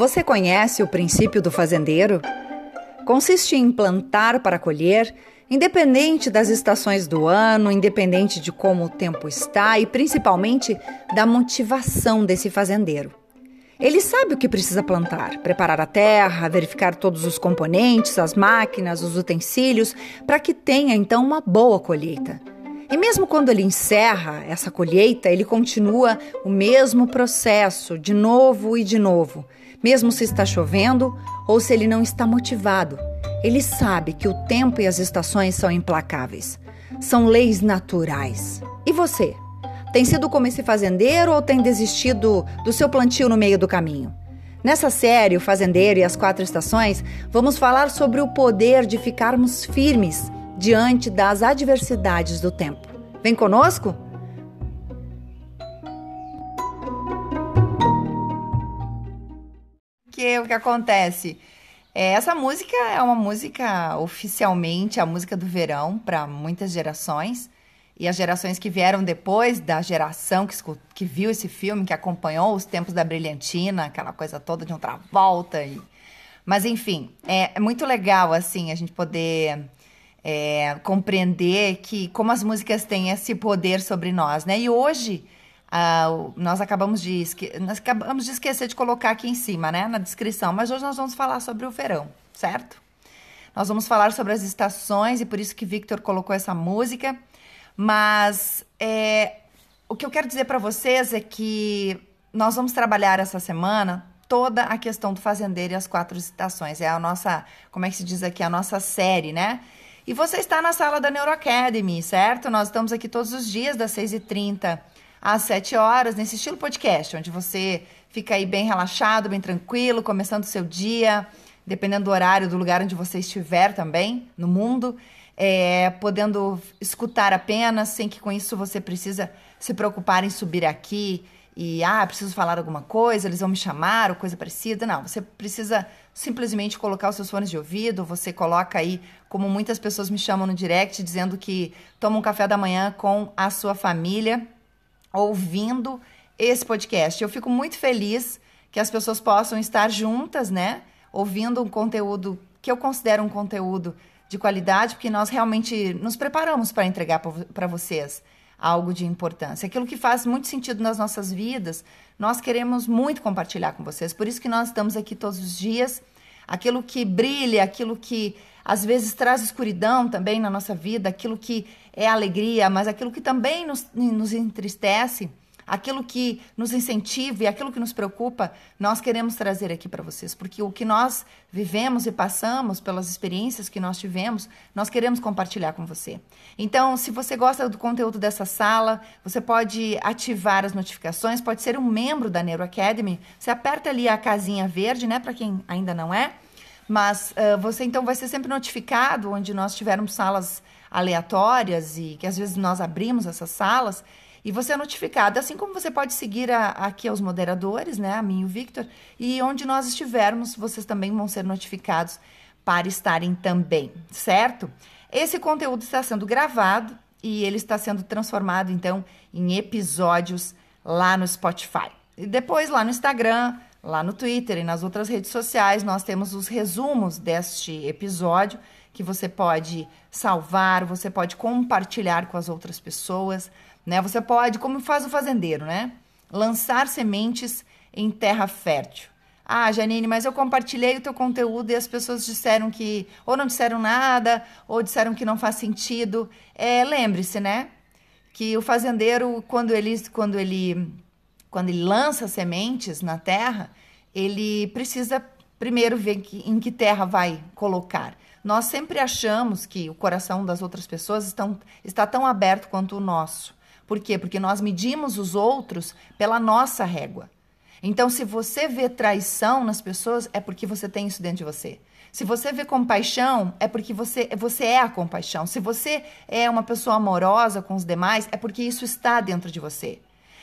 Você conhece o princípio do fazendeiro? Consiste em plantar para colher, independente das estações do ano, independente de como o tempo está e principalmente da motivação desse fazendeiro. Ele sabe o que precisa plantar, preparar a terra, verificar todos os componentes, as máquinas, os utensílios, para que tenha então uma boa colheita. E mesmo quando ele encerra essa colheita, ele continua o mesmo processo, de novo e de novo, mesmo se está chovendo ou se ele não está motivado. Ele sabe que o tempo e as estações são implacáveis. São leis naturais. E você? Tem sido como esse fazendeiro ou tem desistido do seu plantio no meio do caminho? Nessa série, O Fazendeiro e as Quatro Estações, vamos falar sobre o poder de ficarmos firmes diante das adversidades do tempo. Vem conosco? Que o que acontece? É, essa música é uma música oficialmente a música do verão para muitas gerações. E as gerações que vieram depois da geração que, que viu esse filme, que acompanhou os tempos da brilhantina, aquela coisa toda de outra volta. E... Mas enfim, é, é muito legal assim a gente poder é, compreender que como as músicas têm esse poder sobre nós, né? E hoje uh, nós acabamos de nós acabamos de esquecer de colocar aqui em cima, né, na descrição. Mas hoje nós vamos falar sobre o verão, certo? Nós vamos falar sobre as estações e por isso que Victor colocou essa música. Mas é, o que eu quero dizer para vocês é que nós vamos trabalhar essa semana toda a questão do fazendeiro e as quatro estações. É a nossa, como é que se diz aqui, a nossa série, né? E você está na sala da Neuroacademy, certo? Nós estamos aqui todos os dias, das 6h30 às 7 horas, nesse estilo podcast, onde você fica aí bem relaxado, bem tranquilo, começando o seu dia, dependendo do horário, do lugar onde você estiver também, no mundo, é, podendo escutar apenas, sem que com isso você precisa se preocupar em subir aqui e, ah, preciso falar alguma coisa, eles vão me chamar ou coisa parecida. Não, você precisa simplesmente colocar os seus fones de ouvido, você coloca aí, como muitas pessoas me chamam no direct, dizendo que toma um café da manhã com a sua família, ouvindo esse podcast. Eu fico muito feliz que as pessoas possam estar juntas, né? Ouvindo um conteúdo que eu considero um conteúdo de qualidade, porque nós realmente nos preparamos para entregar para vocês algo de importância. Aquilo que faz muito sentido nas nossas vidas, nós queremos muito compartilhar com vocês. Por isso que nós estamos aqui todos os dias. Aquilo que brilha, aquilo que às vezes traz escuridão também na nossa vida, aquilo que é alegria, mas aquilo que também nos, nos entristece aquilo que nos incentiva e aquilo que nos preocupa, nós queremos trazer aqui para vocês, porque o que nós vivemos e passamos pelas experiências que nós tivemos, nós queremos compartilhar com você. Então, se você gosta do conteúdo dessa sala, você pode ativar as notificações, pode ser um membro da Neuro Academy. Você aperta ali a casinha verde, né, para quem ainda não é. Mas uh, você então vai ser sempre notificado onde nós tivermos salas aleatórias e que às vezes nós abrimos essas salas e você é notificado, assim como você pode seguir a, aqui aos moderadores, né, a mim e o Victor, e onde nós estivermos, vocês também vão ser notificados para estarem também, certo? Esse conteúdo está sendo gravado e ele está sendo transformado então em episódios lá no Spotify. E depois lá no Instagram, lá no Twitter e nas outras redes sociais, nós temos os resumos deste episódio que você pode salvar, você pode compartilhar com as outras pessoas né? Você pode, como faz o fazendeiro, né? Lançar sementes em terra fértil. Ah, Janine, mas eu compartilhei o teu conteúdo e as pessoas disseram que ou não disseram nada, ou disseram que não faz sentido. É, lembre-se, né? Que o fazendeiro, quando ele, quando ele, quando ele lança sementes na terra, ele precisa primeiro ver em que terra vai colocar. Nós sempre achamos que o coração das outras pessoas estão, está tão aberto quanto o nosso. Por quê? Porque nós medimos os outros pela nossa régua. Então, se você vê traição nas pessoas, é porque você tem isso dentro de você. Se você vê compaixão, é porque você, você é a compaixão. Se você é uma pessoa amorosa com os demais, é porque isso está dentro de você.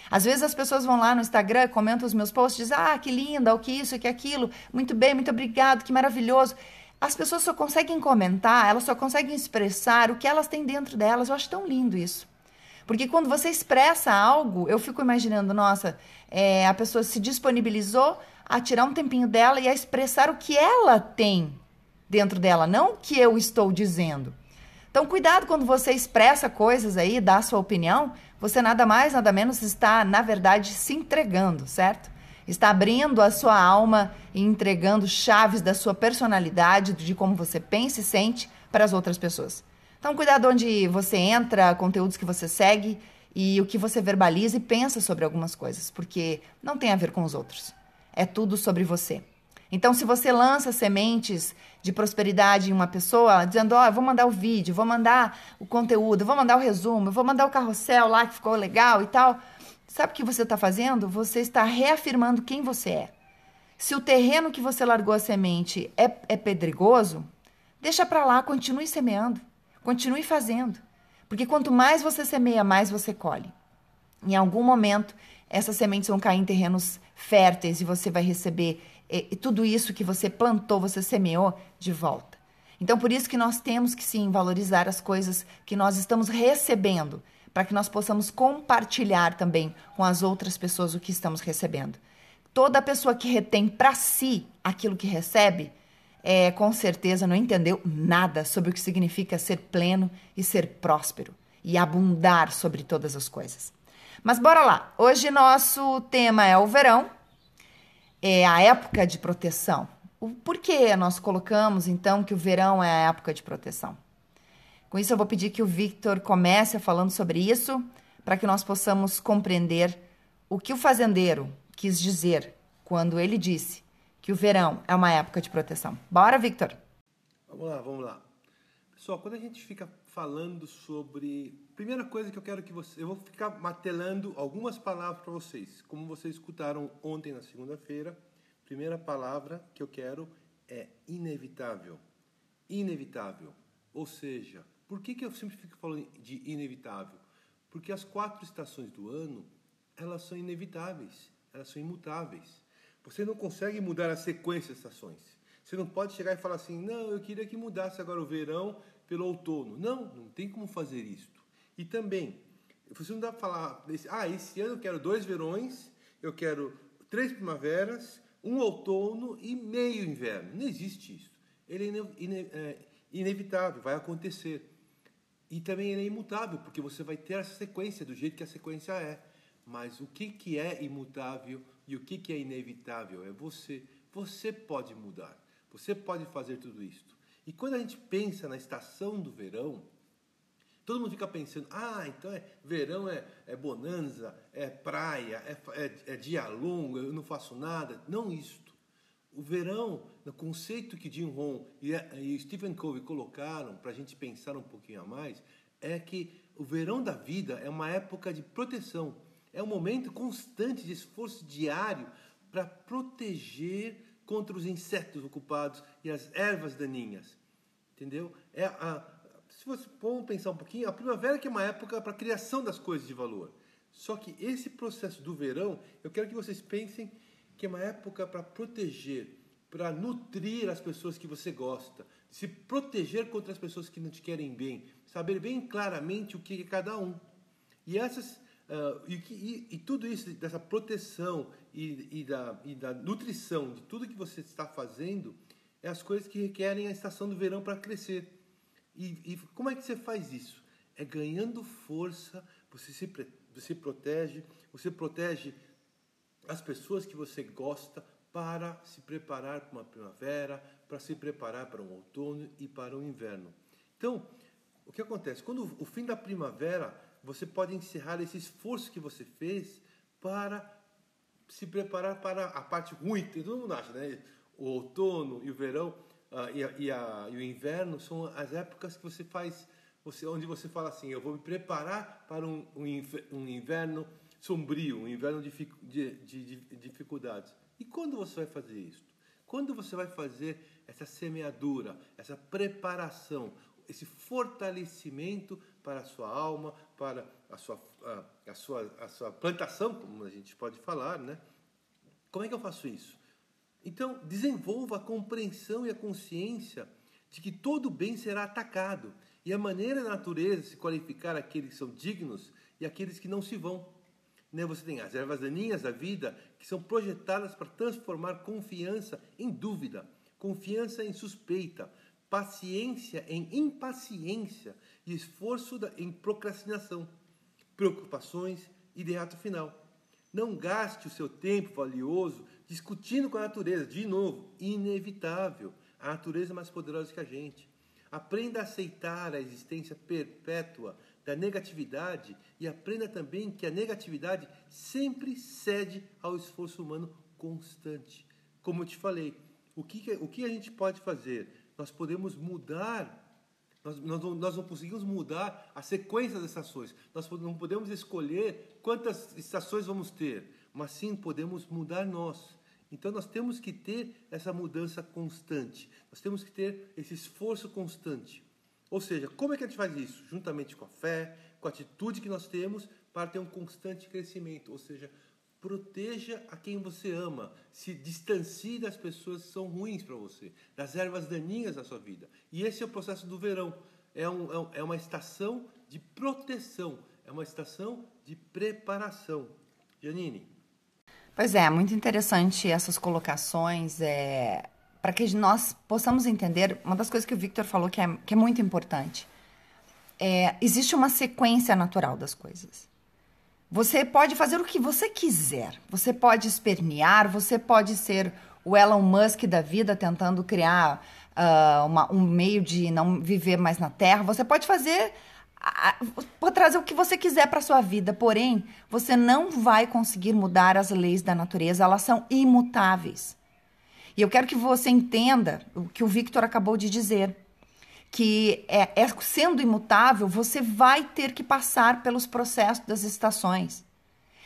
Às vezes as pessoas vão lá no Instagram, comentam os meus posts, dizem, ah, que linda, o que isso, o que aquilo, muito bem, muito obrigado, que maravilhoso. As pessoas só conseguem comentar, elas só conseguem expressar o que elas têm dentro delas. Eu acho tão lindo isso. Porque quando você expressa algo, eu fico imaginando, nossa, é, a pessoa se disponibilizou a tirar um tempinho dela e a expressar o que ela tem dentro dela, não o que eu estou dizendo. Então, cuidado quando você expressa coisas aí, dá a sua opinião, você nada mais, nada menos está, na verdade, se entregando, certo? Está abrindo a sua alma e entregando chaves da sua personalidade, de como você pensa e sente para as outras pessoas. Então, cuidado onde você entra, conteúdos que você segue e o que você verbaliza e pensa sobre algumas coisas, porque não tem a ver com os outros. É tudo sobre você. Então, se você lança sementes de prosperidade em uma pessoa, dizendo, ó, oh, vou mandar o vídeo, vou mandar o conteúdo, vou mandar o resumo, vou mandar o carrossel lá que ficou legal e tal. Sabe o que você está fazendo? Você está reafirmando quem você é. Se o terreno que você largou a semente é, é pedregoso, deixa para lá, continue semeando, continue fazendo. Porque quanto mais você semeia, mais você colhe. Em algum momento, essas sementes vão cair em terrenos férteis e você vai receber e, tudo isso que você plantou, você semeou de volta. Então, por isso que nós temos que sim valorizar as coisas que nós estamos recebendo, para que nós possamos compartilhar também com as outras pessoas o que estamos recebendo. Toda pessoa que retém para si aquilo que recebe, é, com certeza não entendeu nada sobre o que significa ser pleno e ser próspero e abundar sobre todas as coisas. Mas bora lá. Hoje nosso tema é o verão é a época de proteção. O porquê nós colocamos então que o verão é a época de proteção? Com isso, eu vou pedir que o Victor comece falando sobre isso, para que nós possamos compreender o que o fazendeiro quis dizer quando ele disse que o verão é uma época de proteção. Bora, Victor! Vamos lá, vamos lá. Pessoal, quando a gente fica falando sobre. Primeira coisa que eu quero que você. Eu vou ficar matelando algumas palavras para vocês. Como vocês escutaram ontem na segunda-feira, primeira palavra que eu quero é inevitável. Inevitável. Ou seja, por que, que eu sempre fico falando de inevitável? Porque as quatro estações do ano, elas são inevitáveis, elas são imutáveis. Você não consegue mudar a sequência de estações. Você não pode chegar e falar assim, não, eu queria que mudasse agora o verão pelo outono. Não, não tem como fazer isto. E também, você não dá para falar, ah, esse ano eu quero dois verões, eu quero três primaveras, um outono e meio inverno. Não existe isso. Ele é, ine é inevitável, vai acontecer. E também ele é imutável, porque você vai ter essa sequência do jeito que a sequência é. Mas o que, que é imutável e o que, que é inevitável? É você. Você pode mudar. Você pode fazer tudo isso. E quando a gente pensa na estação do verão, todo mundo fica pensando, ah, então é verão é, é bonanza, é praia, é, é, é dia longo, eu não faço nada. Não isto. O verão, no conceito que Jim Rohn e, e Stephen Covey colocaram para a gente pensar um pouquinho a mais, é que o verão da vida é uma época de proteção. É um momento constante de esforço diário para proteger contra os insetos ocupados e as ervas daninhas. Entendeu? É a, se você for pensar um pouquinho, a primavera que é uma época para a criação das coisas de valor. Só que esse processo do verão, eu quero que vocês pensem que é uma época para proteger, para nutrir as pessoas que você gosta, se proteger contra as pessoas que não te querem bem, saber bem claramente o que é cada um. E essas Uh, e, e, e, tudo isso, dessa proteção e, e, da, e da nutrição de tudo que você está fazendo, é as coisas que requerem a estação do verão para crescer. E, e, como é que você faz isso? É ganhando força, você se, você protege, você protege as pessoas que você gosta para se preparar para uma primavera, para se preparar para um outono e para um inverno. Então, o que acontece? Quando o fim da primavera, você pode encerrar esse esforço que você fez para se preparar para a parte ruim. Todo mundo acha, né? o outono e o verão uh, e, a, e, a, e, o inverno são as épocas que você faz, você, onde você fala assim, eu vou me preparar para um, um inverno sombrio, um inverno de, de, de, de dificuldades. E quando você vai fazer isso? Quando você vai fazer essa semeadura, essa preparação, esse fortalecimento para a sua alma, para a sua, a, a, sua, a sua plantação, como a gente pode falar, né? Como é que eu faço isso? Então, desenvolva a compreensão e a consciência de que todo bem será atacado e a maneira da natureza se qualificar aqueles que são dignos e aqueles que não se vão. né, você tem as ervas daninhas da vida que são projetadas para transformar confiança em dúvida, confiança em suspeita, paciência em impaciência e esforço em procrastinação, preocupações e de ato final. Não gaste o seu tempo valioso discutindo com a natureza. De novo, inevitável. A natureza é mais poderosa que a gente. Aprenda a aceitar a existência perpétua da negatividade e aprenda também que a negatividade sempre cede ao esforço humano constante. Como eu te falei, o que, o que a gente pode fazer? Nós podemos mudar nós, nós, não, nós, não, conseguimos mudar a sequência das estações. Nós não podemos escolher quantas estações vamos ter, mas sim podemos mudar nós. Então nós temos que ter essa mudança constante. Nós temos que ter esse esforço constante. Ou seja, como é que a gente faz isso? Juntamente com a fé, com a atitude que nós temos para ter um constante crescimento. Ou seja, proteja a quem você ama, se distancie das pessoas que são ruins para você, das ervas daninhas da sua vida. E esse é o processo do verão. É, um, é, é uma estação de proteção, é uma estação de preparação. Janine. Pois é, muito interessante essas colocações. É, para que nós possamos entender, uma das coisas que o Victor falou que é, que é muito importante. É, existe uma sequência natural das coisas. Você pode fazer o que você quiser. Você pode espernear, você pode ser o Elon Musk da vida tentando criar uh, uma, um meio de não viver mais na Terra. Você pode fazer, pode trazer o que você quiser para sua vida. Porém, você não vai conseguir mudar as leis da natureza. Elas são imutáveis. E eu quero que você entenda o que o Victor acabou de dizer que é, é, sendo imutável, você vai ter que passar pelos processos das estações.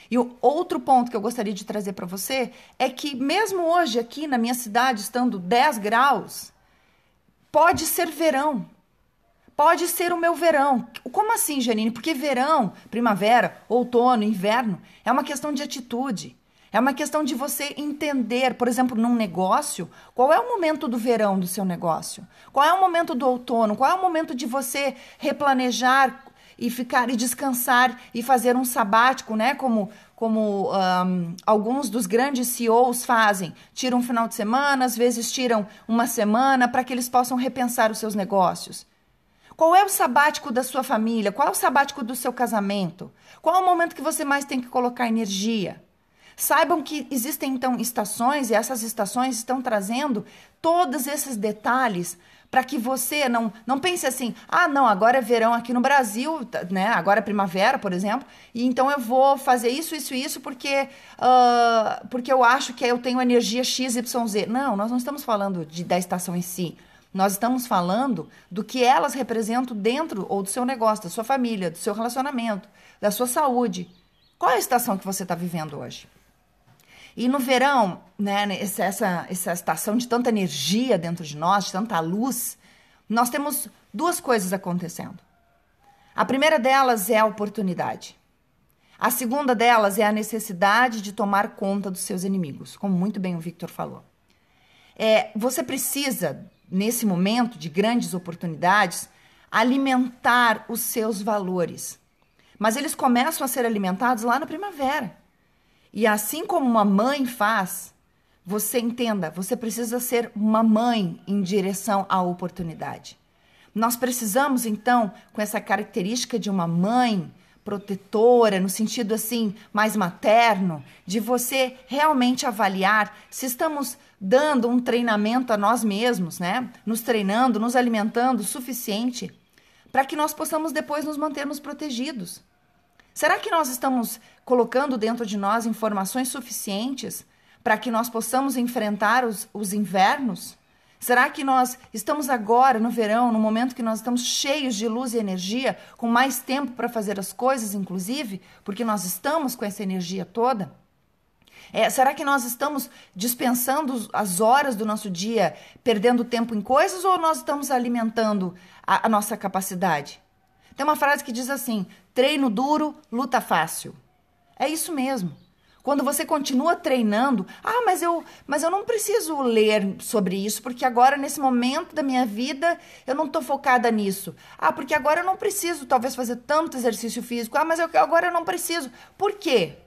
E o outro ponto que eu gostaria de trazer para você é que, mesmo hoje aqui na minha cidade, estando 10 graus, pode ser verão. Pode ser o meu verão. Como assim, Janine? Porque verão, primavera, outono, inverno é uma questão de atitude. É uma questão de você entender, por exemplo, num negócio, qual é o momento do verão do seu negócio? Qual é o momento do outono? Qual é o momento de você replanejar e ficar e descansar e fazer um sabático, né? Como como um, alguns dos grandes CEOs fazem, tiram um final de semana, às vezes tiram uma semana para que eles possam repensar os seus negócios. Qual é o sabático da sua família? Qual é o sabático do seu casamento? Qual é o momento que você mais tem que colocar energia? Saibam que existem então estações e essas estações estão trazendo todos esses detalhes para que você não, não pense assim, ah, não, agora é verão aqui no Brasil, tá, né? Agora é primavera, por exemplo, e então eu vou fazer isso, isso e isso porque, uh, porque eu acho que eu tenho energia XYZ. Não, nós não estamos falando de, da estação em si. Nós estamos falando do que elas representam dentro ou do seu negócio, da sua família, do seu relacionamento, da sua saúde. Qual é a estação que você está vivendo hoje? E no verão, né, essa, essa estação de tanta energia dentro de nós, de tanta luz, nós temos duas coisas acontecendo. A primeira delas é a oportunidade. A segunda delas é a necessidade de tomar conta dos seus inimigos, como muito bem o Victor falou. É, você precisa, nesse momento de grandes oportunidades, alimentar os seus valores. Mas eles começam a ser alimentados lá na primavera. E assim como uma mãe faz, você entenda, você precisa ser uma mãe em direção à oportunidade. Nós precisamos, então, com essa característica de uma mãe protetora, no sentido assim, mais materno, de você realmente avaliar se estamos dando um treinamento a nós mesmos, né? Nos treinando, nos alimentando o suficiente para que nós possamos depois nos mantermos protegidos. Será que nós estamos colocando dentro de nós informações suficientes para que nós possamos enfrentar os, os invernos? Será que nós estamos agora, no verão, no momento que nós estamos cheios de luz e energia, com mais tempo para fazer as coisas, inclusive, porque nós estamos com essa energia toda? É, será que nós estamos dispensando as horas do nosso dia, perdendo tempo em coisas, ou nós estamos alimentando a, a nossa capacidade? Tem uma frase que diz assim: treino duro, luta fácil. É isso mesmo. Quando você continua treinando, ah, mas eu, mas eu não preciso ler sobre isso, porque agora, nesse momento da minha vida, eu não estou focada nisso. Ah, porque agora eu não preciso, talvez, fazer tanto exercício físico. Ah, mas eu, agora eu não preciso. Por quê?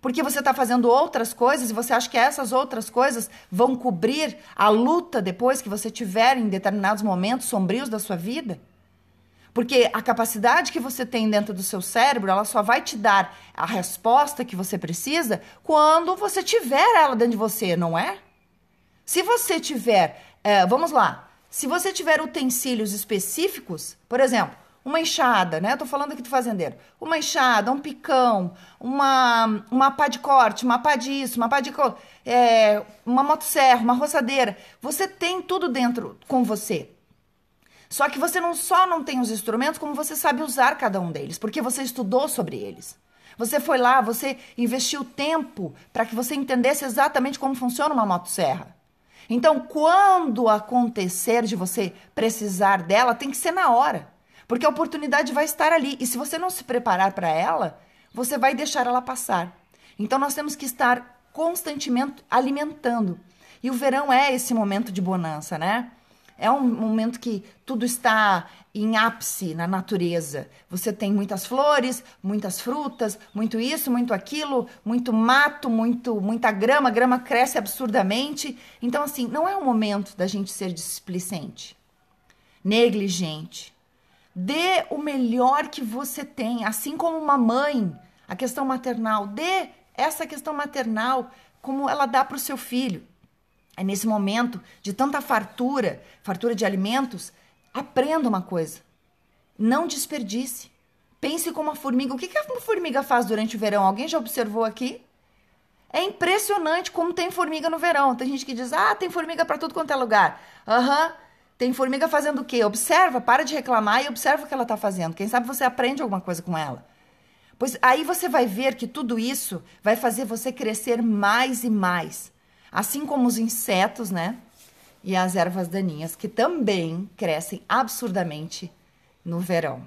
Porque você está fazendo outras coisas e você acha que essas outras coisas vão cobrir a luta depois que você tiver em determinados momentos sombrios da sua vida? Porque a capacidade que você tem dentro do seu cérebro, ela só vai te dar a resposta que você precisa quando você tiver ela dentro de você, não é? Se você tiver, é, vamos lá, se você tiver utensílios específicos, por exemplo, uma enxada, né? Eu tô falando aqui do fazendeiro. Uma enxada, um picão, uma, uma pá de corte, uma pá disso, uma pá de... É, uma motosserra, uma roçadeira. Você tem tudo dentro com você. Só que você não só não tem os instrumentos, como você sabe usar cada um deles, porque você estudou sobre eles. Você foi lá, você investiu tempo para que você entendesse exatamente como funciona uma motosserra. Então, quando acontecer de você precisar dela, tem que ser na hora. Porque a oportunidade vai estar ali. E se você não se preparar para ela, você vai deixar ela passar. Então nós temos que estar constantemente alimentando. E o verão é esse momento de bonança, né? É um momento que tudo está em ápice na natureza. Você tem muitas flores, muitas frutas, muito isso, muito aquilo, muito mato, muito muita grama, a grama cresce absurdamente. Então assim, não é o momento da gente ser displicente, negligente, Dê o melhor que você tem, assim como uma mãe, a questão maternal. Dê essa questão maternal como ela dá para o seu filho. É nesse momento de tanta fartura, fartura de alimentos, aprenda uma coisa. Não desperdice. Pense como a formiga. O que, que a formiga faz durante o verão? Alguém já observou aqui? É impressionante como tem formiga no verão. Tem gente que diz: ah, tem formiga para tudo quanto é lugar. Aham. Uhum. Tem formiga fazendo o quê? Observa, para de reclamar e observa o que ela está fazendo. Quem sabe você aprende alguma coisa com ela. Pois aí você vai ver que tudo isso vai fazer você crescer mais e mais. Assim como os insetos, né? E as ervas daninhas, que também crescem absurdamente no verão.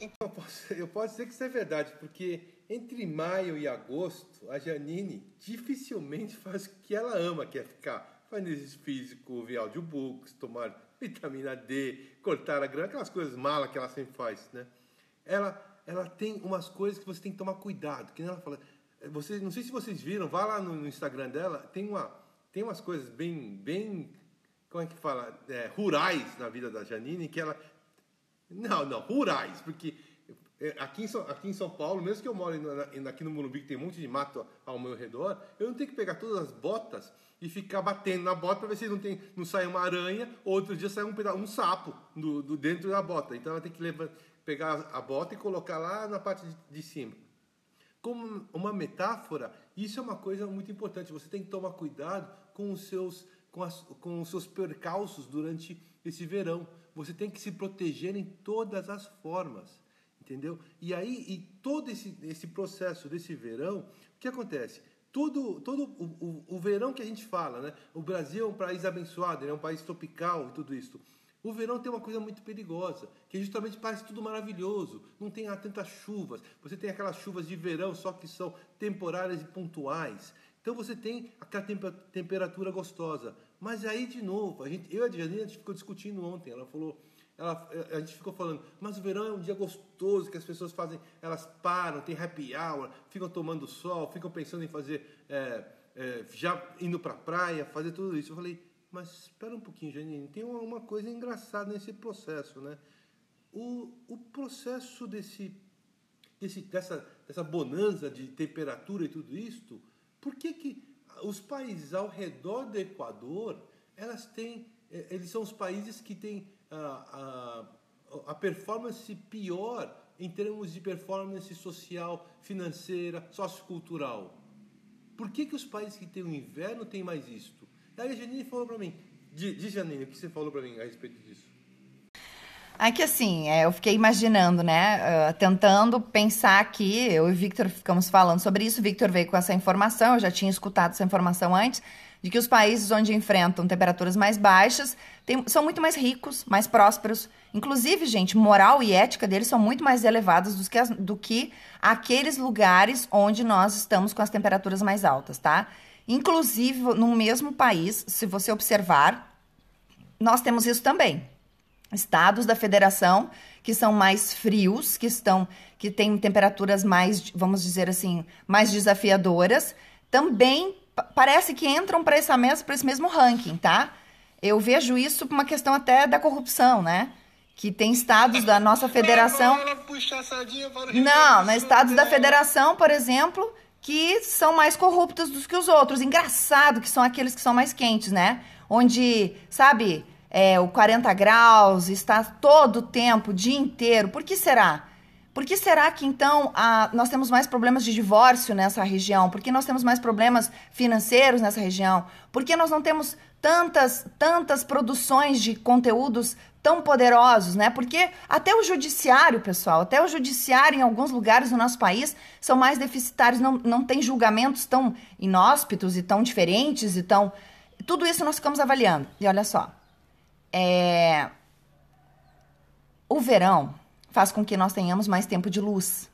Então, eu posso dizer que isso é verdade, porque entre maio e agosto, a Janine dificilmente faz o que ela ama, que é ficar fazendo exercício físico, ver audiobooks, tomar vitamina D, cortar a grama, aquelas coisas malas que ela sempre faz, né? Ela, ela tem umas coisas que você tem que tomar cuidado, que ela fala. Vocês, não sei se vocês viram, vá lá no Instagram dela, tem, uma, tem umas coisas bem, bem, como é que fala, é, rurais na vida da Janine, que ela, não, não, rurais, porque aqui em, São, aqui em São Paulo, mesmo que eu moro aqui no Morumbi, que tem um monte de mato ao meu redor, eu não tenho que pegar todas as botas e ficar batendo na bota para ver se não, tem, não sai uma aranha, ou outro dia sai um, um sapo do, do dentro da bota. Então ela tem que levar, pegar a bota e colocar lá na parte de, de cima. Como uma metáfora, isso é uma coisa muito importante. Você tem que tomar cuidado com os seus, com as, com os seus percalços durante esse verão. Você tem que se proteger em todas as formas entendeu? E aí, e todo esse, esse processo desse verão, o que acontece? Todo, todo o, o, o verão que a gente fala, né? O Brasil é um país abençoado, é um país tropical e tudo isso. O verão tem uma coisa muito perigosa, que justamente parece tudo maravilhoso, não tem tantas chuvas. Você tem aquelas chuvas de verão, só que são temporárias e pontuais. Então você tem aquela temperatura gostosa. Mas aí, de novo, a gente, eu e a Janine, a gente ficou discutindo ontem. Ela falou: ela, a gente ficou falando, mas o verão é um dia gostoso que as pessoas fazem, elas param, tem happy hour, ficam tomando sol, ficam pensando em fazer, é, é, já indo para a praia, fazer tudo isso. Eu falei, mas espera um pouquinho, Janine, tem uma, coisa engraçada nesse processo, né? O, o processo desse, desse, dessa, dessa bonança de temperatura e tudo isso, por que, que os países ao redor do Equador, elas têm, é, eles são os países que têm a, a, a performance pior em termos de performance social, financeira, sociocultural. Por que, que os países que têm o inverno têm mais isto? Aí a Janine falou para mim, de Janine, o que você falou para mim a respeito disso? É que assim, é, eu fiquei imaginando, né? Uh, tentando pensar aqui, eu e o Victor ficamos falando sobre isso. O Victor veio com essa informação, eu já tinha escutado essa informação antes de que os países onde enfrentam temperaturas mais baixas tem, são muito mais ricos, mais prósperos. Inclusive, gente, moral e ética deles são muito mais elevadas do que, as, do que aqueles lugares onde nós estamos com as temperaturas mais altas, tá? Inclusive, no mesmo país, se você observar, nós temos isso também. estados da federação que são mais frios, que estão que têm temperaturas mais, vamos dizer assim, mais desafiadoras, também parece que entram para essa para esse mesmo ranking, tá? Eu vejo isso por uma questão até da corrupção, né? Que tem estados da nossa federação. Não, mas estados da federação, por exemplo, que são mais corruptos do que os outros. Engraçado que são aqueles que são mais quentes, né? Onde, sabe, é, o 40 graus, está todo o tempo, o dia inteiro. Por que será? Por que será que então a, nós temos mais problemas de divórcio nessa região? Por que nós temos mais problemas financeiros nessa região? Por que nós não temos tantas, tantas produções de conteúdos tão poderosos, né? Porque até o judiciário, pessoal, até o judiciário em alguns lugares do nosso país são mais deficitários, não, não tem julgamentos tão inóspitos e tão diferentes e tão. Tudo isso nós ficamos avaliando. E olha só. É... O verão faz com que nós tenhamos mais tempo de luz.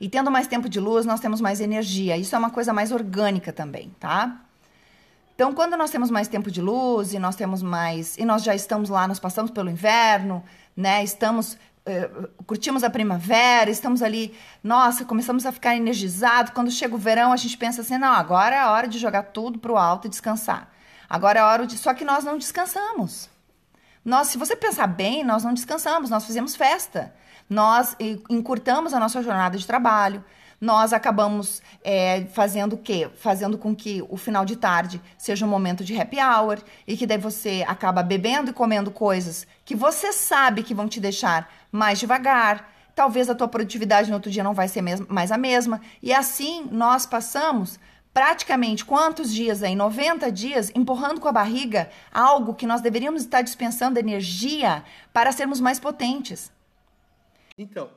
E tendo mais tempo de luz, nós temos mais energia. Isso é uma coisa mais orgânica também, tá? Então, quando nós temos mais tempo de luz e nós temos mais. E nós já estamos lá, nós passamos pelo inverno, né? Estamos. Uh, curtimos a primavera, estamos ali, nossa, começamos a ficar energizados. Quando chega o verão, a gente pensa assim: não, agora é a hora de jogar tudo pro alto e descansar. Agora é a hora de. Só que nós não descansamos. Nós, se você pensar bem, nós não descansamos, nós fizemos festa. Nós encurtamos a nossa jornada de trabalho. Nós acabamos é, fazendo o quê? Fazendo com que o final de tarde seja um momento de happy hour e que daí você acaba bebendo e comendo coisas que você sabe que vão te deixar mais devagar. Talvez a tua produtividade no outro dia não vai ser mais a mesma. E assim nós passamos praticamente quantos dias aí? 90 dias empurrando com a barriga algo que nós deveríamos estar dispensando energia para sermos mais potentes. Então,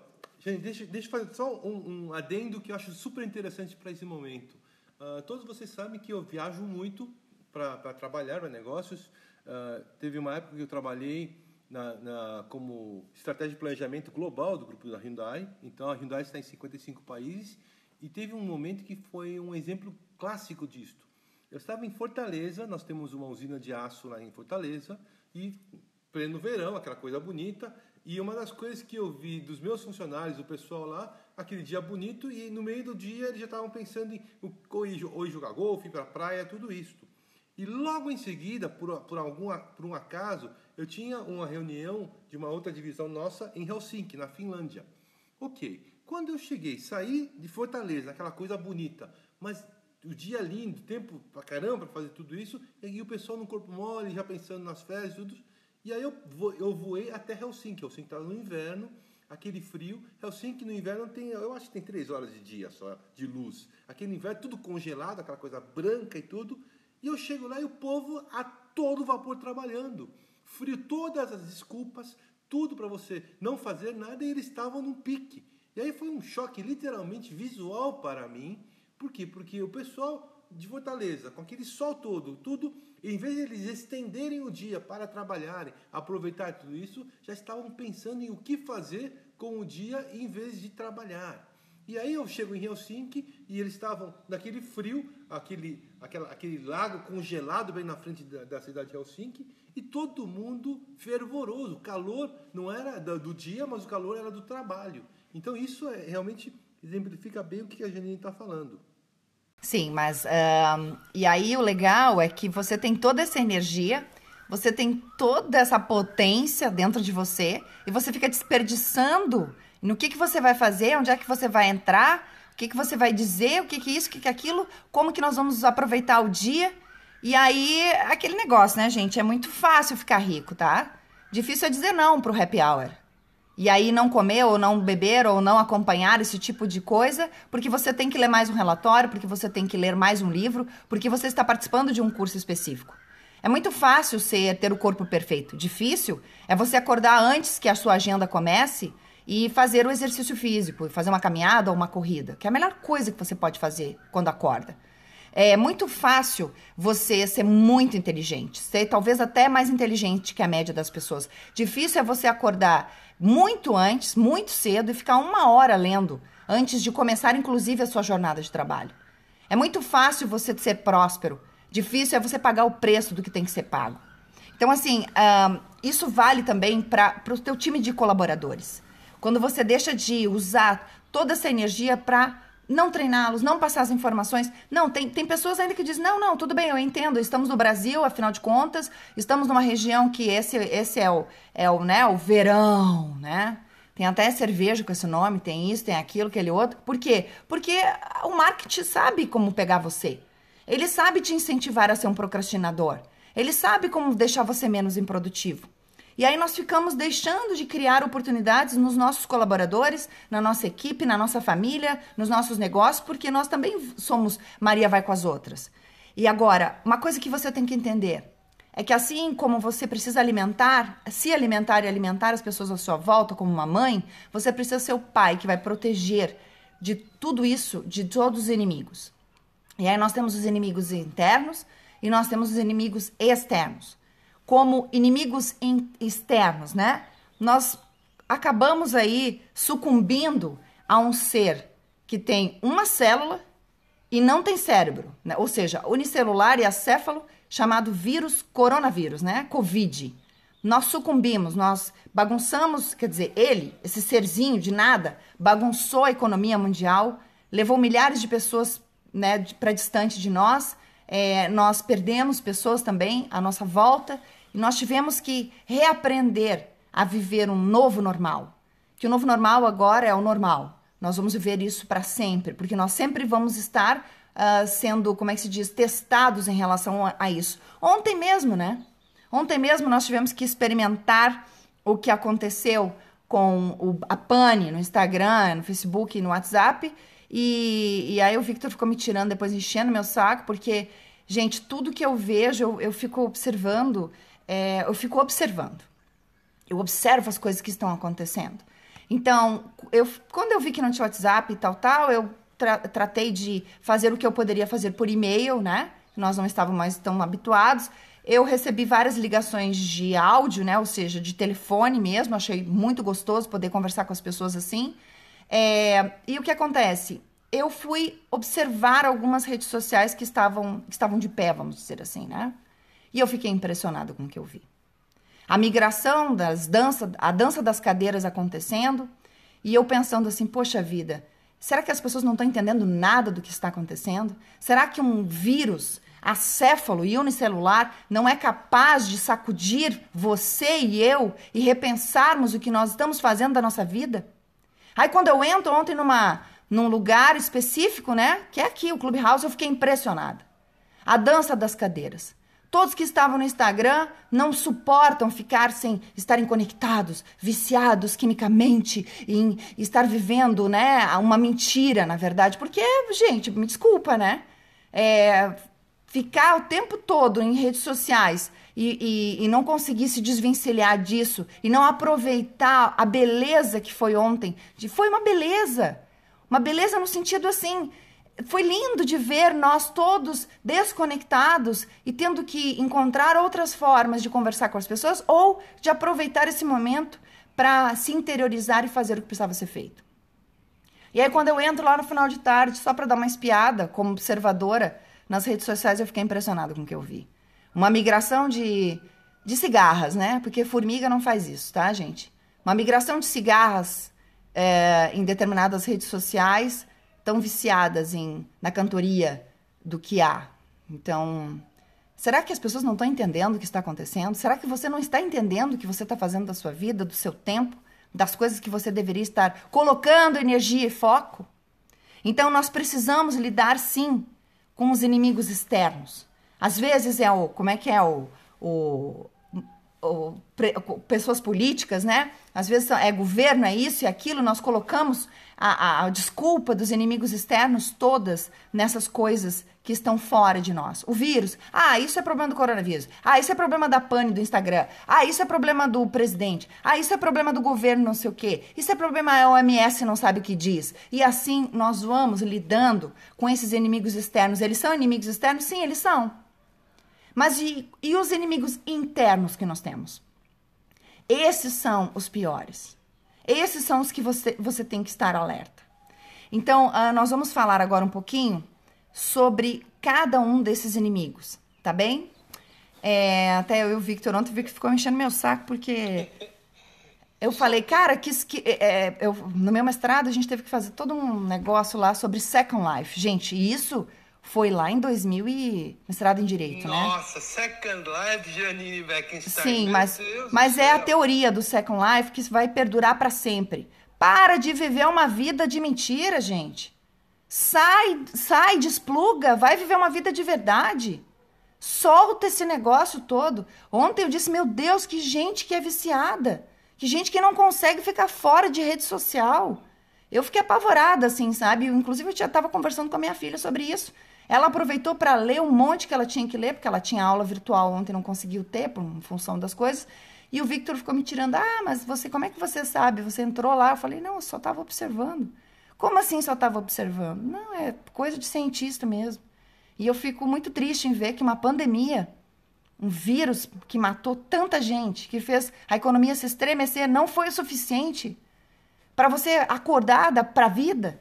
gente, deixa, deixa eu fazer só um, um adendo que eu acho super interessante para esse momento. Uh, todos vocês sabem que eu viajo muito para trabalhar para negócios. Uh, teve uma época que eu trabalhei na, na, como estratégia de planejamento global do grupo da Hyundai. Então, a Hyundai está em 55 países e teve um momento que foi um exemplo clássico disto. Eu estava em Fortaleza, nós temos uma usina de aço lá em Fortaleza, e pleno verão, aquela coisa bonita, e uma das coisas que eu vi dos meus funcionários, do pessoal lá, aquele dia bonito, e no meio do dia eles já estavam pensando em hoje jogar golfe, ir para praia, tudo isso. E logo em seguida, por, por, algum, por um acaso, eu tinha uma reunião de uma outra divisão nossa em Helsinki, na Finlândia. Ok, quando eu cheguei, saí de Fortaleza, aquela coisa bonita, mas o dia lindo, tempo pra caramba para fazer tudo isso, e o pessoal no corpo mole, já pensando nas férias e tudo. E aí eu, eu voei até Helsinki. Helsinki estava no inverno, aquele frio. Helsinki no inverno tem, eu acho que tem três horas de dia só, de luz. Aquele inverno tudo congelado, aquela coisa branca e tudo. E eu chego lá e o povo a todo vapor trabalhando. Frio, todas as desculpas, tudo para você não fazer nada e eles estavam num pique. E aí foi um choque literalmente visual para mim. Por quê? Porque o pessoal de Fortaleza, com aquele sol todo, tudo, em vez de eles estenderem o dia para trabalharem, aproveitar tudo isso, já estavam pensando em o que fazer com o dia em vez de trabalhar. E aí eu chego em Helsinki e eles estavam naquele frio, aquele, aquela, aquele lago congelado bem na frente da, da cidade de Helsinki, e todo mundo fervoroso. O calor não era do dia, mas o calor era do trabalho. Então isso é, realmente exemplifica bem o que a Janine está falando. Sim, mas e aí o legal é que você tem toda essa energia, você tem toda essa potência dentro de você e você fica desperdiçando no que, que você vai fazer, onde é que você vai entrar, o que, que você vai dizer, o que, que isso, o que, que aquilo, como que nós vamos aproveitar o dia. E aí, aquele negócio, né, gente? É muito fácil ficar rico, tá? Difícil é dizer não pro happy hour e aí não comer ou não beber ou não acompanhar esse tipo de coisa, porque você tem que ler mais um relatório, porque você tem que ler mais um livro, porque você está participando de um curso específico. É muito fácil ser ter o corpo perfeito. Difícil é você acordar antes que a sua agenda comece e fazer o exercício físico, fazer uma caminhada ou uma corrida, que é a melhor coisa que você pode fazer quando acorda. É muito fácil você ser muito inteligente, ser talvez até mais inteligente que a média das pessoas. Difícil é você acordar muito antes, muito cedo e ficar uma hora lendo antes de começar, inclusive, a sua jornada de trabalho. É muito fácil você ser próspero. Difícil é você pagar o preço do que tem que ser pago. Então, assim, uh, isso vale também para o teu time de colaboradores. Quando você deixa de usar toda essa energia para não treiná-los, não passar as informações. Não, tem, tem pessoas ainda que dizem: não, não, tudo bem, eu entendo, estamos no Brasil, afinal de contas, estamos numa região que esse, esse é, o, é o, né, o verão, né? Tem até cerveja com esse nome, tem isso, tem aquilo, aquele outro. Por quê? Porque o marketing sabe como pegar você. Ele sabe te incentivar a ser um procrastinador. Ele sabe como deixar você menos improdutivo. E aí nós ficamos deixando de criar oportunidades nos nossos colaboradores, na nossa equipe, na nossa família, nos nossos negócios, porque nós também somos Maria vai com as outras. E agora, uma coisa que você tem que entender é que assim como você precisa alimentar, se alimentar e alimentar as pessoas à sua volta como uma mãe, você precisa ser o pai que vai proteger de tudo isso, de todos os inimigos. E aí nós temos os inimigos internos e nós temos os inimigos externos como inimigos externos, né? Nós acabamos aí sucumbindo a um ser que tem uma célula e não tem cérebro, né? ou seja, unicelular e acéfalo, chamado vírus coronavírus, né? Covid. Nós sucumbimos, nós bagunçamos, quer dizer, ele, esse serzinho de nada, bagunçou a economia mundial, levou milhares de pessoas né, para distante de nós, é, nós perdemos pessoas também à nossa volta e nós tivemos que reaprender a viver um novo normal. Que o novo normal agora é o normal. Nós vamos viver isso para sempre, porque nós sempre vamos estar uh, sendo, como é que se diz, testados em relação a, a isso. Ontem mesmo, né? Ontem mesmo nós tivemos que experimentar o que aconteceu com o, a Pane no Instagram, no Facebook no WhatsApp. E, e aí o Victor ficou me tirando, depois enchendo meu saco, porque, gente, tudo que eu vejo, eu, eu fico observando é, eu fico observando. Eu observo as coisas que estão acontecendo. Então, eu, quando eu vi que não tinha WhatsApp e tal, tal, eu tra tratei de fazer o que eu poderia fazer por e-mail, né? Nós não estávamos mais tão habituados. Eu recebi várias ligações de áudio, né? Ou seja, de telefone mesmo. Achei muito gostoso poder conversar com as pessoas assim. É, e o que acontece? Eu fui observar algumas redes sociais que estavam, que estavam de pé, vamos dizer assim, né? E eu fiquei impressionada com o que eu vi. A migração das danças, a dança das cadeiras acontecendo, e eu pensando assim, poxa vida, será que as pessoas não estão entendendo nada do que está acontecendo? Será que um vírus acéfalo e unicelular não é capaz de sacudir você e eu e repensarmos o que nós estamos fazendo da nossa vida? Aí quando eu entro ontem numa num lugar específico, né, que é aqui o Clubhouse, eu fiquei impressionada. A dança das cadeiras. Todos que estavam no Instagram não suportam ficar sem estarem conectados, viciados quimicamente em estar vivendo, né, uma mentira, na verdade. Porque, gente, me desculpa, né? É, ficar o tempo todo em redes sociais e, e, e, não conseguir se desvencilhar disso e não aproveitar a beleza que foi ontem. Foi uma beleza. Uma beleza no sentido assim foi lindo de ver nós todos desconectados e tendo que encontrar outras formas de conversar com as pessoas ou de aproveitar esse momento para se interiorizar e fazer o que precisava ser feito. E aí, quando eu entro lá no final de tarde, só para dar uma espiada, como observadora, nas redes sociais, eu fiquei impressionada com o que eu vi. Uma migração de, de cigarras, né? Porque formiga não faz isso, tá, gente? Uma migração de cigarras é, em determinadas redes sociais tão viciadas em, na cantoria do que há. Então, será que as pessoas não estão entendendo o que está acontecendo? Será que você não está entendendo o que você está fazendo da sua vida, do seu tempo, das coisas que você deveria estar colocando energia e foco? Então, nós precisamos lidar sim com os inimigos externos. Às vezes é o, como é que é o, o, o pessoas políticas, né? Às vezes é governo, é isso e aquilo, nós colocamos a, a, a, desculpa dos inimigos externos todas nessas coisas que estão fora de nós. O vírus, ah, isso é problema do coronavírus. Ah, isso é problema da pane do Instagram. Ah, isso é problema do presidente. Ah, isso é problema do governo, não sei o quê. Isso é problema a OMS não sabe o que diz. E assim nós vamos lidando com esses inimigos externos. Eles são inimigos externos? Sim, eles são. Mas e, e os inimigos internos que nós temos? Esses são os piores. Esses são os que você, você tem que estar alerta. Então, uh, nós vamos falar agora um pouquinho sobre cada um desses inimigos, tá bem? É, até eu e o Victor ontem, o Victor ficou enchendo meu saco porque eu falei, cara, que, que é, eu, no meu mestrado a gente teve que fazer todo um negócio lá sobre Second Life. Gente, isso foi lá em 2000 e mestrado em direito, Nossa, né? Nossa, Second Life, Janine Beckenstein. Sim, mas, mas é a teoria do Second Life que vai perdurar para sempre. Para de viver uma vida de mentira, gente. Sai, sai, despluga, vai viver uma vida de verdade. Solta esse negócio todo. Ontem eu disse, meu Deus, que gente que é viciada. Que gente que não consegue ficar fora de rede social. Eu fiquei apavorada, assim, sabe? Inclusive, eu já estava conversando com a minha filha sobre isso. Ela aproveitou para ler um monte que ela tinha que ler, porque ela tinha aula virtual ontem, não conseguiu ter, por função das coisas. E o Victor ficou me tirando. Ah, mas você, como é que você sabe? Você entrou lá? Eu falei, não, eu só estava observando. Como assim só estava observando? Não, é coisa de cientista mesmo. E eu fico muito triste em ver que uma pandemia, um vírus que matou tanta gente, que fez a economia se estremecer, não foi o suficiente para você acordar para a vida.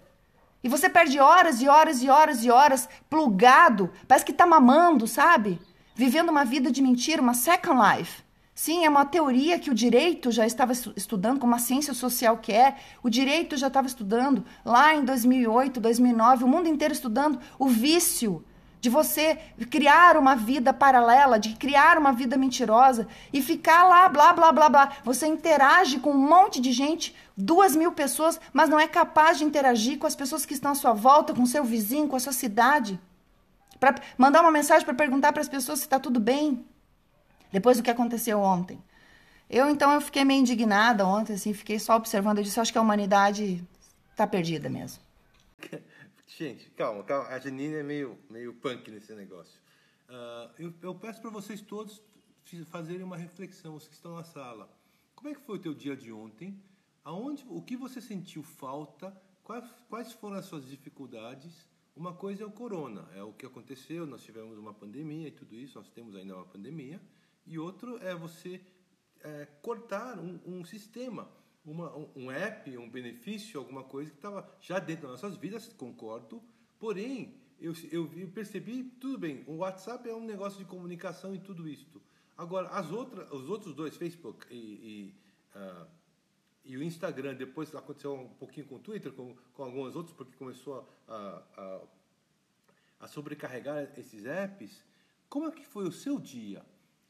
E você perde horas e horas e horas e horas plugado, parece que está mamando, sabe? Vivendo uma vida de mentira, uma second life. Sim, é uma teoria que o direito já estava estudando, como a ciência social quer. É. O direito já estava estudando lá em 2008, 2009, o mundo inteiro estudando o vício de você criar uma vida paralela, de criar uma vida mentirosa e ficar lá, blá, blá, blá, blá. Você interage com um monte de gente, duas mil pessoas, mas não é capaz de interagir com as pessoas que estão à sua volta, com seu vizinho, com a sua cidade. Para mandar uma mensagem para perguntar para as pessoas se está tudo bem depois do que aconteceu ontem. Eu, então, eu fiquei meio indignada ontem, assim, fiquei só observando. Eu disse, acho que a humanidade está perdida mesmo. Gente, calma, calma. A Janine é meio, meio punk nesse negócio. Uh, eu, eu, peço para vocês todos fazerem uma reflexão, os que estão na sala. Como é que foi o teu dia de ontem? Aonde, o que você sentiu falta? Quais, quais foram as suas dificuldades? Uma coisa é o corona, é o que aconteceu, nós tivemos uma pandemia e tudo isso, nós temos ainda uma pandemia e outro é você é, cortar um, um sistema, uma, um, app, um benefício, alguma coisa que estava já dentro das nossas vidas, concordo, porém, eu, eu, eu, percebi, tudo bem, o WhatsApp é um negócio de comunicação e tudo isso. Agora, as outras, os outros dois, Facebook e, e, uh, e o Instagram, depois aconteceu um pouquinho com o Twitter, com, com alguns outros, porque começou a, a, a sobrecarregar esses apps, como é que foi o seu dia?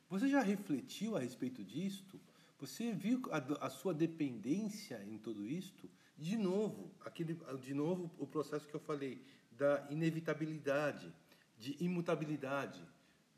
Você já refletiu a respeito disto? Você viu a, a, sua dependência em tudo isto? De novo, aquele, de novo o processo que eu falei da inevitabilidade, de imutabilidade.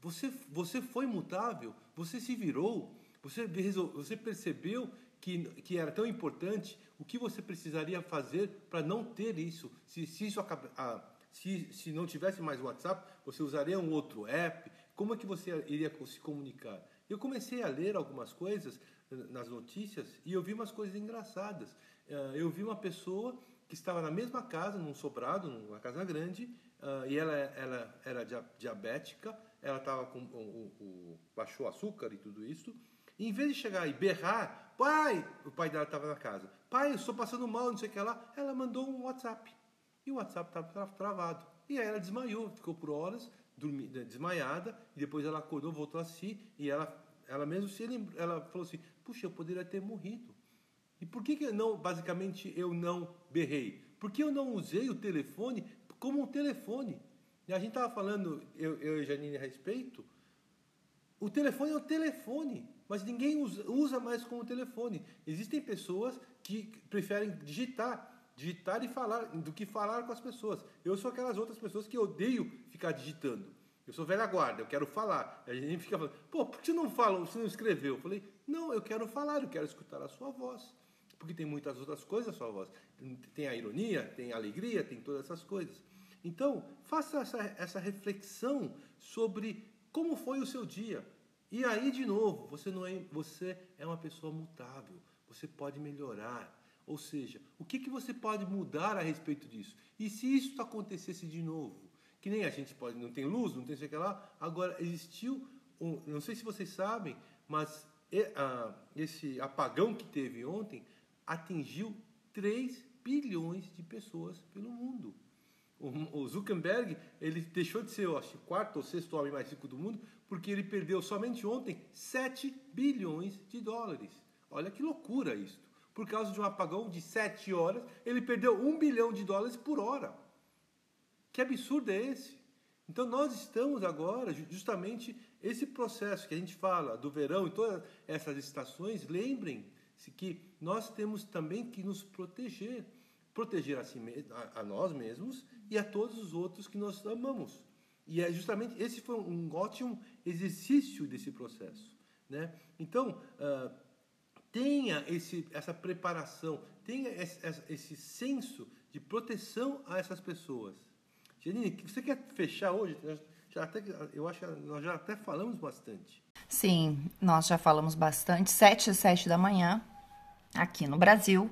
Você, você foi mutável, você se virou, você, você percebeu que, que era tão importante, o que você precisaria fazer para não ter isso? Se, se isso acaba, ah, se, se não tivesse mais WhatsApp, você usaria um outro app, como é que você iria se comunicar? Eu comecei a ler algumas coisas eh, nas notícias e eu vi umas coisas engraçadas. Eh, eu vi uma pessoa que estava na mesma casa, num sobrado, numa casa grande, eh, e ela, ela era diabética, ela estava com o, o, baixou o açúcar e tudo isso. E em vez de chegar e berrar, pai, o pai dela estava na casa, pai, eu estou passando mal, não sei o que lá, ela mandou um WhatsApp. E o WhatsApp estava travado. E aí ela desmaiou, ficou por horas dormi, desmaiada, e depois ela acordou, voltou a si, e ela, ela mesmo se lembrou, ela falou assim, puxa, eu poderia ter morrido. E por que, que não, basicamente, eu não berrei? Porque eu não usei o telefone como um telefone. E a gente estava falando, eu, eu e Janine a respeito, o telefone é o telefone, mas ninguém usa, mais como telefone. Existem pessoas que preferem digitar digitar e falar do que falar com as pessoas. Eu sou aquelas outras pessoas que odeio ficar digitando. Eu sou velha guarda, eu quero falar. A gente fica falando, pô, por que você não fala, você não escreveu? Eu falei, não, eu quero falar, eu quero escutar a sua voz. Porque tem muitas outras coisas a sua voz. Tem a ironia, tem a alegria, tem todas essas coisas. Então, faça essa, essa reflexão sobre como foi o seu dia. E aí, de novo, você, não é, você é uma pessoa mutável. Você pode melhorar. Ou seja, o que, que você pode mudar a respeito disso? E se isso acontecesse de novo? Que nem a gente pode, não tem luz, não tem sei o que lá. Agora, existiu, um, não sei se vocês sabem, mas esse apagão que teve ontem atingiu 3 bilhões de pessoas pelo mundo. O Zuckerberg, ele deixou de ser, acho, o quarto ou sexto homem mais rico do mundo, porque ele perdeu somente ontem 7 bilhões de dólares. Olha que loucura isso. Por causa de um apagão de 7 horas, ele perdeu 1 bilhão de dólares por hora. Que absurdo é esse? Então nós estamos agora, justamente, esse processo que a gente fala do verão e todas essas estações, lembrem-se que nós temos também que nos proteger. Proteger a, si, a, a nós mesmos e a todos os outros que nós amamos. E é justamente esse foi um ótimo exercício desse processo. Né? Então, uh, tenha esse, essa preparação, tenha esse, esse senso de proteção a essas pessoas. Janine, você quer fechar hoje? Já até, eu acho que nós já até falamos bastante. Sim, nós já falamos bastante. Sete e sete da manhã, aqui no Brasil.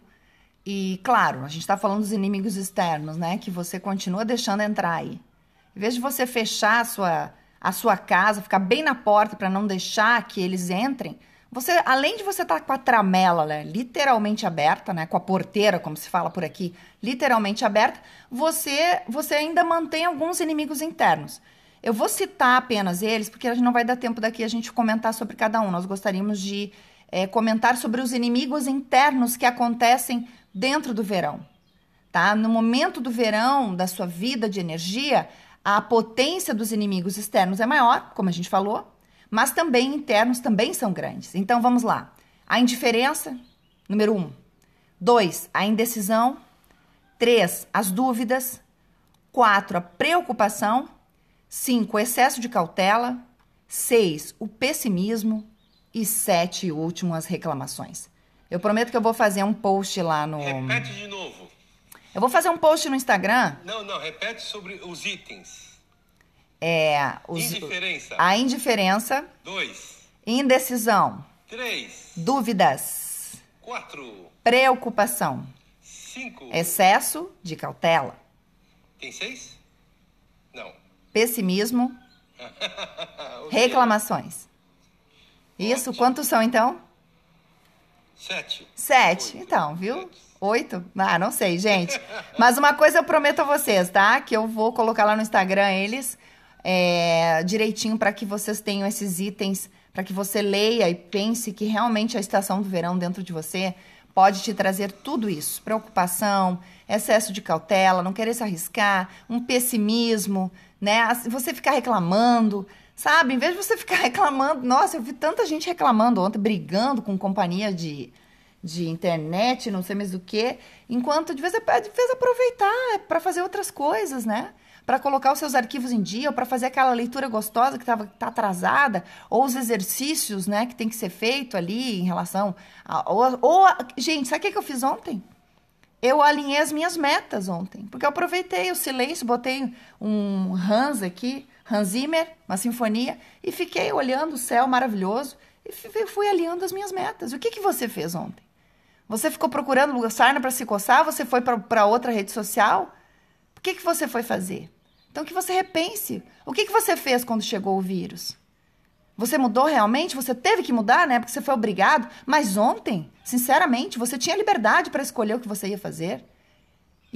E, claro, a gente está falando dos inimigos externos, né? Que você continua deixando entrar aí. Em vez de você fechar a sua, a sua casa, ficar bem na porta para não deixar que eles entrem, você, além de você estar tá com a tramela né, literalmente aberta, né, com a porteira, como se fala por aqui, literalmente aberta, você, você ainda mantém alguns inimigos internos. Eu vou citar apenas eles, porque a gente não vai dar tempo daqui a gente comentar sobre cada um. Nós gostaríamos de é, comentar sobre os inimigos internos que acontecem dentro do verão. Tá? No momento do verão, da sua vida de energia, a potência dos inimigos externos é maior, como a gente falou, mas também internos também são grandes. Então vamos lá. A indiferença, número um. Dois, a indecisão. Três, as dúvidas. Quatro, a preocupação. Cinco, o excesso de cautela. Seis, o pessimismo. E sete, e último, as reclamações. Eu prometo que eu vou fazer um post lá no. Repete de novo. Eu vou fazer um post no Instagram. Não, não, repete sobre os itens. É. Os, indiferença. A indiferença. Dois. Indecisão. Três. Dúvidas. Quatro. Preocupação. Cinco. Excesso de cautela. Tem seis? Não. Pessimismo. reclamações. Isso, Ótimo. quantos são então? Sete. Sete. Oito. Então, viu? Sete. Oito? Ah, não sei, gente. Mas uma coisa eu prometo a vocês, tá? Que eu vou colocar lá no Instagram eles é, direitinho para que vocês tenham esses itens, para que você leia e pense que realmente a estação do verão dentro de você pode te trazer tudo isso: preocupação, excesso de cautela, não querer se arriscar, um pessimismo, né? Você ficar reclamando. Sabe, em vez de você ficar reclamando, nossa, eu vi tanta gente reclamando ontem, brigando com companhia de, de internet, não sei mais do que, enquanto de vez, de vez aproveitar para fazer outras coisas, né? Para colocar os seus arquivos em dia, ou para fazer aquela leitura gostosa que estava tá atrasada, ou os exercícios, né, que tem que ser feito ali em relação a, ou, ou gente, sabe o que eu fiz ontem? Eu alinhei as minhas metas ontem, porque eu aproveitei o silêncio, botei um Hans aqui, Hans Zimmer, uma sinfonia, e fiquei olhando o céu maravilhoso e fui alinhando as minhas metas. O que, que você fez ontem? Você ficou procurando sarna para se coçar? Você foi para outra rede social? O que, que você foi fazer? Então, que você repense. O que, que você fez quando chegou o vírus? Você mudou realmente? Você teve que mudar, né? Porque você foi obrigado. Mas ontem, sinceramente, você tinha liberdade para escolher o que você ia fazer.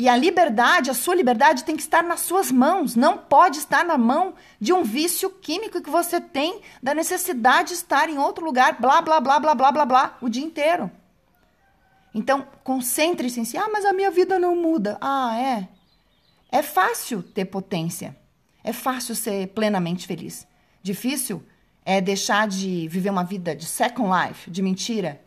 E a liberdade, a sua liberdade tem que estar nas suas mãos, não pode estar na mão de um vício químico que você tem da necessidade de estar em outro lugar, blá, blá, blá, blá, blá, blá, blá, o dia inteiro. Então, concentre-se em si. Ah, mas a minha vida não muda. Ah, é? É fácil ter potência. É fácil ser plenamente feliz. Difícil é deixar de viver uma vida de second life, de mentira,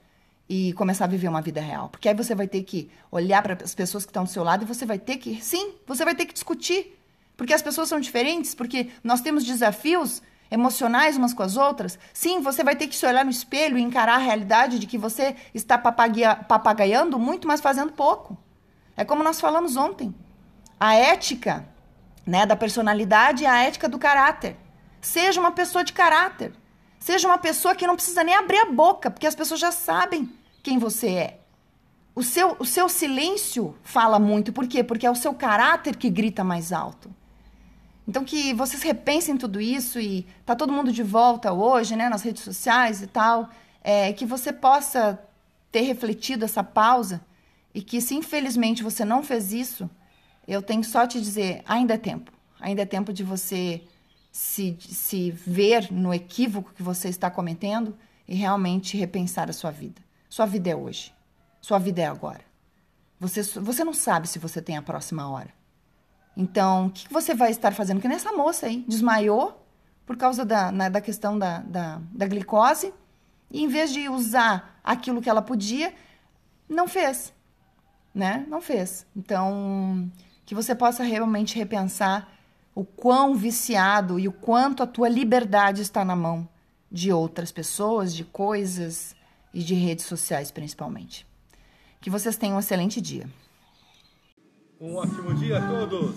e começar a viver uma vida real. Porque aí você vai ter que olhar para as pessoas que estão do seu lado e você vai ter que, sim, você vai ter que discutir. Porque as pessoas são diferentes, porque nós temos desafios emocionais umas com as outras. Sim, você vai ter que se olhar no espelho e encarar a realidade de que você está papagaiando muito, mas fazendo pouco. É como nós falamos ontem. A ética né, da personalidade é a ética do caráter. Seja uma pessoa de caráter. Seja uma pessoa que não precisa nem abrir a boca, porque as pessoas já sabem quem você é. O seu, o seu silêncio fala muito. Por quê? Porque é o seu caráter que grita mais alto. Então que vocês repensem tudo isso e tá todo mundo de volta hoje, né, nas redes sociais e tal, é, que você possa ter refletido essa pausa e que se infelizmente você não fez isso, eu tenho só te dizer, ainda é tempo. Ainda é tempo de você se, se ver no equívoco que você está cometendo e realmente repensar a sua vida. Sua vida é hoje. Sua vida é agora. Você, você não sabe se você tem a próxima hora. Então, o que você vai estar fazendo? Que nessa moça aí desmaiou por causa da, na, da questão da, da, da glicose e em vez de usar aquilo que ela podia, não fez, né? Não fez. Então, que você possa realmente repensar o quão viciado e o quanto a tua liberdade está na mão de outras pessoas, de coisas e de redes sociais principalmente. Que vocês tenham um excelente dia. Um ótimo dia a todos!